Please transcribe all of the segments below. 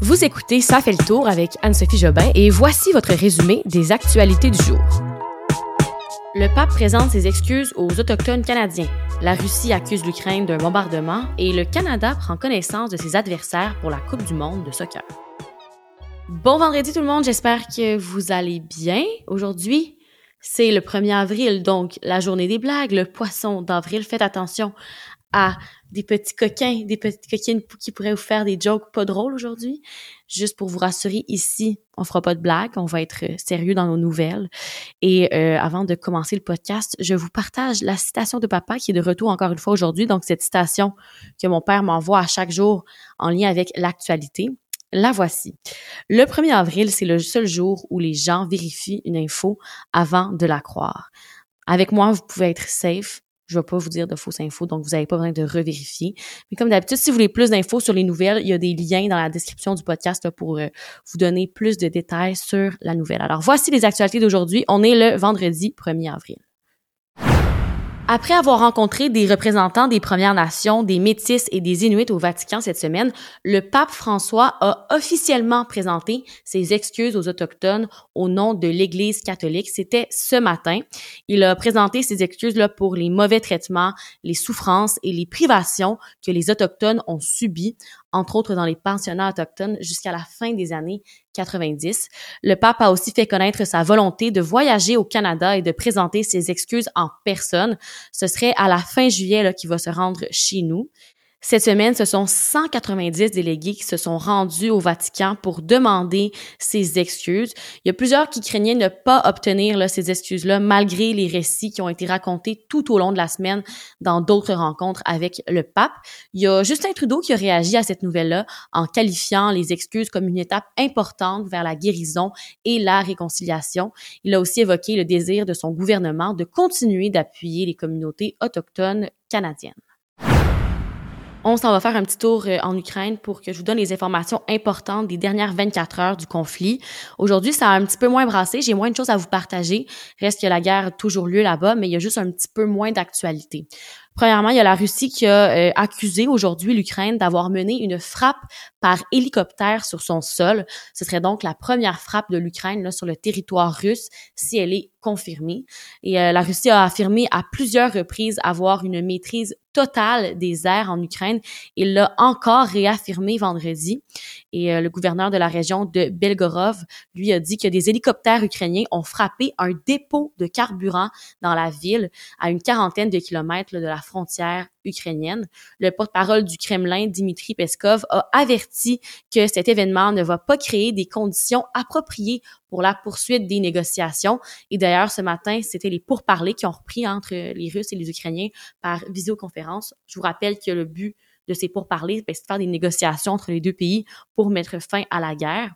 Vous écoutez Ça fait le tour avec Anne-Sophie Jobin et voici votre résumé des actualités du jour. Le pape présente ses excuses aux Autochtones canadiens. La Russie accuse l'Ukraine d'un bombardement et le Canada prend connaissance de ses adversaires pour la Coupe du monde de soccer. Bon vendredi tout le monde, j'espère que vous allez bien. Aujourd'hui, c'est le 1er avril, donc la journée des blagues, le poisson d'avril. Faites attention à des petits coquins, des petites coquines qui pourraient vous faire des jokes pas drôles aujourd'hui. Juste pour vous rassurer, ici, on fera pas de blagues, on va être sérieux dans nos nouvelles. Et euh, avant de commencer le podcast, je vous partage la citation de papa qui est de retour encore une fois aujourd'hui. Donc, cette citation que mon père m'envoie à chaque jour en lien avec l'actualité. La voici. Le 1er avril, c'est le seul jour où les gens vérifient une info avant de la croire. Avec moi, vous pouvez être safe, je vais pas vous dire de fausses infos, donc vous n'avez pas besoin de revérifier. Mais comme d'habitude, si vous voulez plus d'infos sur les nouvelles, il y a des liens dans la description du podcast pour euh, vous donner plus de détails sur la nouvelle. Alors voici les actualités d'aujourd'hui. On est le vendredi 1er avril. Après avoir rencontré des représentants des Premières Nations, des Métis et des Inuits au Vatican cette semaine, le pape François a officiellement présenté ses excuses aux Autochtones au nom de l'Église catholique. C'était ce matin. Il a présenté ses excuses là pour les mauvais traitements, les souffrances et les privations que les Autochtones ont subies entre autres dans les pensionnats autochtones, jusqu'à la fin des années 90. Le pape a aussi fait connaître sa volonté de voyager au Canada et de présenter ses excuses en personne. Ce serait à la fin juillet qu'il va se rendre chez nous. Cette semaine, ce sont 190 délégués qui se sont rendus au Vatican pour demander ces excuses. Il y a plusieurs qui craignaient ne pas obtenir ces excuses-là malgré les récits qui ont été racontés tout au long de la semaine dans d'autres rencontres avec le pape. Il y a Justin Trudeau qui a réagi à cette nouvelle-là en qualifiant les excuses comme une étape importante vers la guérison et la réconciliation. Il a aussi évoqué le désir de son gouvernement de continuer d'appuyer les communautés autochtones canadiennes. On s'en va faire un petit tour euh, en Ukraine pour que je vous donne les informations importantes des dernières 24 heures du conflit. Aujourd'hui, ça a un petit peu moins brassé, j'ai moins de choses à vous partager. Reste que la guerre a toujours lieu là-bas, mais il y a juste un petit peu moins d'actualité. Premièrement, il y a la Russie qui a euh, accusé aujourd'hui l'Ukraine d'avoir mené une frappe par hélicoptère sur son sol. Ce serait donc la première frappe de l'Ukraine sur le territoire russe si elle est confirmée. Et euh, la Russie a affirmé à plusieurs reprises avoir une maîtrise totale des airs en Ukraine. Il l'a encore réaffirmé vendredi. Et euh, le gouverneur de la région de Belgorod, lui, a dit que des hélicoptères ukrainiens ont frappé un dépôt de carburant dans la ville à une quarantaine de kilomètres de la frontière ukrainienne. Le porte-parole du Kremlin, Dimitri Peskov, a averti que cet événement ne va pas créer des conditions appropriées pour la poursuite des négociations. Et d'ailleurs, ce matin, c'était les pourparlers qui ont repris entre les Russes et les Ukrainiens par visioconférence. Je vous rappelle que le but de ces pourparlers, ben, c'est de faire des négociations entre les deux pays pour mettre fin à la guerre.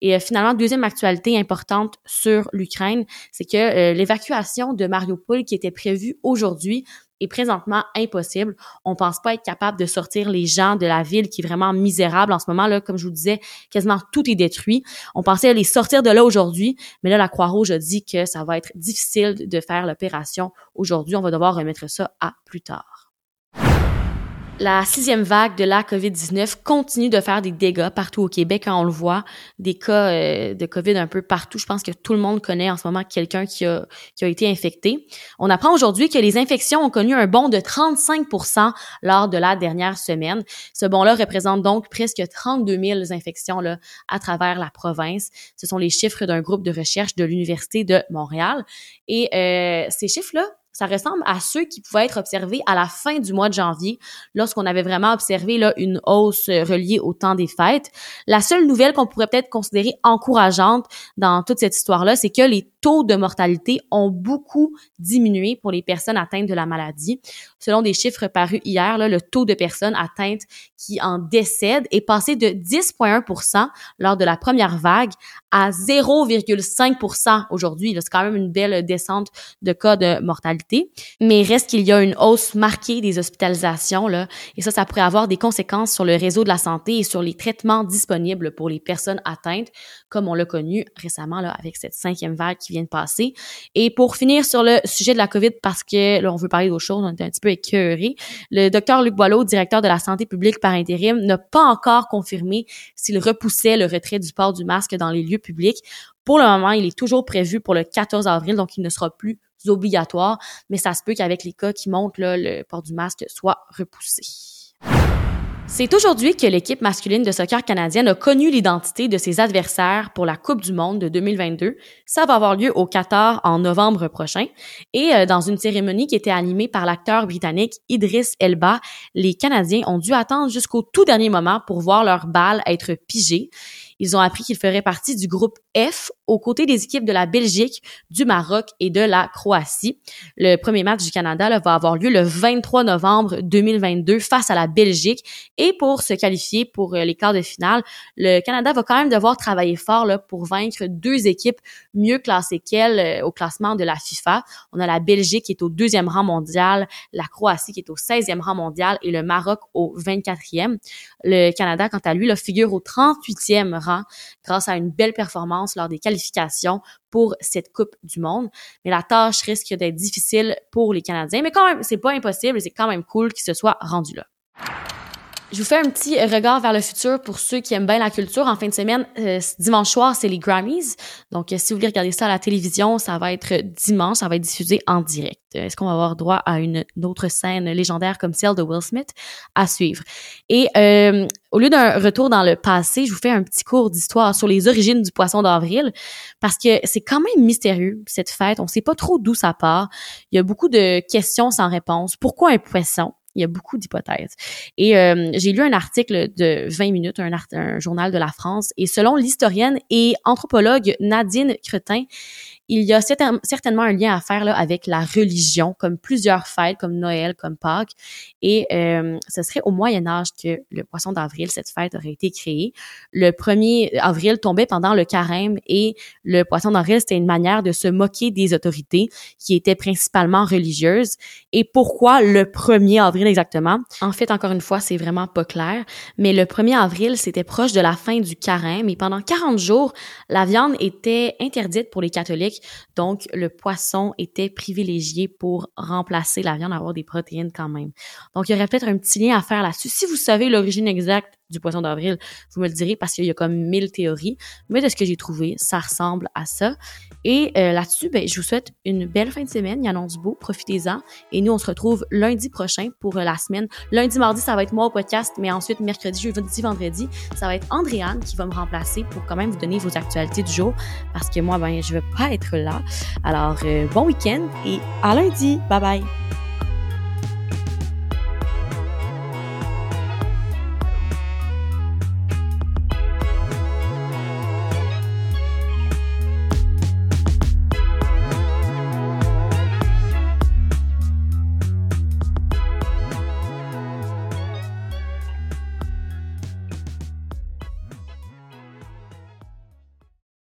Et euh, finalement, deuxième actualité importante sur l'Ukraine, c'est que euh, l'évacuation de Mariupol qui était prévue aujourd'hui est présentement impossible. On pense pas être capable de sortir les gens de la ville qui est vraiment misérable en ce moment là, comme je vous disais, quasiment tout est détruit. On pensait les sortir de là aujourd'hui, mais là la Croix-Rouge a dit que ça va être difficile de faire l'opération aujourd'hui. On va devoir remettre ça à plus tard. La sixième vague de la COVID-19 continue de faire des dégâts partout au Québec. Quand on le voit, des cas euh, de COVID un peu partout. Je pense que tout le monde connaît en ce moment quelqu'un qui a, qui a été infecté. On apprend aujourd'hui que les infections ont connu un bond de 35 lors de la dernière semaine. Ce bond-là représente donc presque 32 000 infections là, à travers la province. Ce sont les chiffres d'un groupe de recherche de l'Université de Montréal. Et euh, ces chiffres-là ça ressemble à ceux qui pouvaient être observés à la fin du mois de janvier, lorsqu'on avait vraiment observé là, une hausse euh, reliée au temps des fêtes. La seule nouvelle qu'on pourrait peut-être considérer encourageante dans toute cette histoire-là, c'est que les taux de mortalité ont beaucoup diminué pour les personnes atteintes de la maladie. Selon des chiffres parus hier, le taux de personnes atteintes qui en décèdent est passé de 10,1% lors de la première vague à 0,5 aujourd'hui. C'est quand même une belle descente de cas de mortalité. Mais reste qu'il y a une hausse marquée des hospitalisations, là, et ça, ça pourrait avoir des conséquences sur le réseau de la santé et sur les traitements disponibles pour les personnes atteintes, comme on l'a connu récemment là, avec cette cinquième vague qui vient de passer. Et pour finir sur le sujet de la COVID, parce que là, on veut parler d'autre chose, on est un petit peu écœuré, le docteur Luc Boileau, directeur de la santé publique par intérim, n'a pas encore confirmé s'il repoussait le retrait du port du masque dans les lieux publics. Pour le moment, il est toujours prévu pour le 14 avril, donc il ne sera plus obligatoire, mais ça se peut qu'avec les cas qui montent, le port du masque soit repoussé. C'est aujourd'hui que l'équipe masculine de soccer canadienne a connu l'identité de ses adversaires pour la Coupe du monde de 2022. Ça va avoir lieu au Qatar en novembre prochain. Et euh, dans une cérémonie qui était animée par l'acteur britannique Idris Elba, les Canadiens ont dû attendre jusqu'au tout dernier moment pour voir leur balle être pigée. Ils ont appris qu'ils feraient partie du groupe F aux côtés des équipes de la Belgique, du Maroc et de la Croatie. Le premier match du Canada va avoir lieu le 23 novembre 2022 face à la Belgique. Et pour se qualifier pour euh, les quarts de finale, le Canada va quand même devoir travailler fort là, pour vaincre deux équipes mieux classées qu'elle euh, au classement de la FIFA. On a la Belgique qui est au deuxième rang mondial, la Croatie qui est au 16e rang mondial et le Maroc au 24e. Le Canada, quant à lui, le figure au 38e rang grâce à une belle performance lors des qualifications pour cette Coupe du Monde. Mais la tâche risque d'être difficile pour les Canadiens. Mais quand même, c'est pas impossible et c'est quand même cool qu'ils se soient rendus là. Je vous fais un petit regard vers le futur pour ceux qui aiment bien la culture. En fin de semaine, euh, dimanche soir, c'est les Grammys. Donc, euh, si vous voulez regarder ça à la télévision, ça va être dimanche, ça va être diffusé en direct. Est-ce qu'on va avoir droit à une, autre scène légendaire comme celle de Will Smith? À suivre? Et euh, au lieu d'un retour dans le passé, je vous fais un petit cours d'histoire sur les origines du poisson d'avril parce que c'est quand même mystérieux cette fête. On sait pas trop d'où ça part. Il y a beaucoup de questions sans réponse. Pourquoi un poisson? Il y a beaucoup d'hypothèses. Et euh, j'ai lu un article de 20 minutes, un, journal de la France, et selon l'historienne et anthropologue Nadine Cretin, il y a certainement un lien à faire là, avec la religion, comme plusieurs fêtes, comme Noël, comme Pâques. Et euh, ce serait au Moyen Âge que le poisson d'avril, cette fête, aurait été créée. Le 1er avril tombait pendant le carême et le poisson d'avril, c'était une manière de se moquer des autorités qui étaient principalement religieuses. Et pourquoi le 1er avril exactement? En fait, encore une fois, c'est vraiment pas clair. Mais le 1er avril, c'était proche de la fin du carême et pendant 40 jours, la viande était interdite pour les catholiques donc, le poisson était privilégié pour remplacer la viande, avoir des protéines quand même. Donc, il y aurait peut-être un petit lien à faire là-dessus. Si vous savez l'origine exacte du poisson d'avril, vous me le direz parce qu'il y a comme mille théories. Mais de ce que j'ai trouvé, ça ressemble à ça. Et euh, là-dessus, ben, je vous souhaite une belle fin de semaine. Il y en a du beau. Profitez-en. Et nous, on se retrouve lundi prochain pour euh, la semaine. Lundi, mardi, ça va être moi au podcast. Mais ensuite, mercredi, jeudi, vendredi, ça va être Andréane qui va me remplacer pour quand même vous donner vos actualités du jour. Parce que moi, ben, je vais pas être là. Alors, euh, bon week-end et à lundi. Bye bye.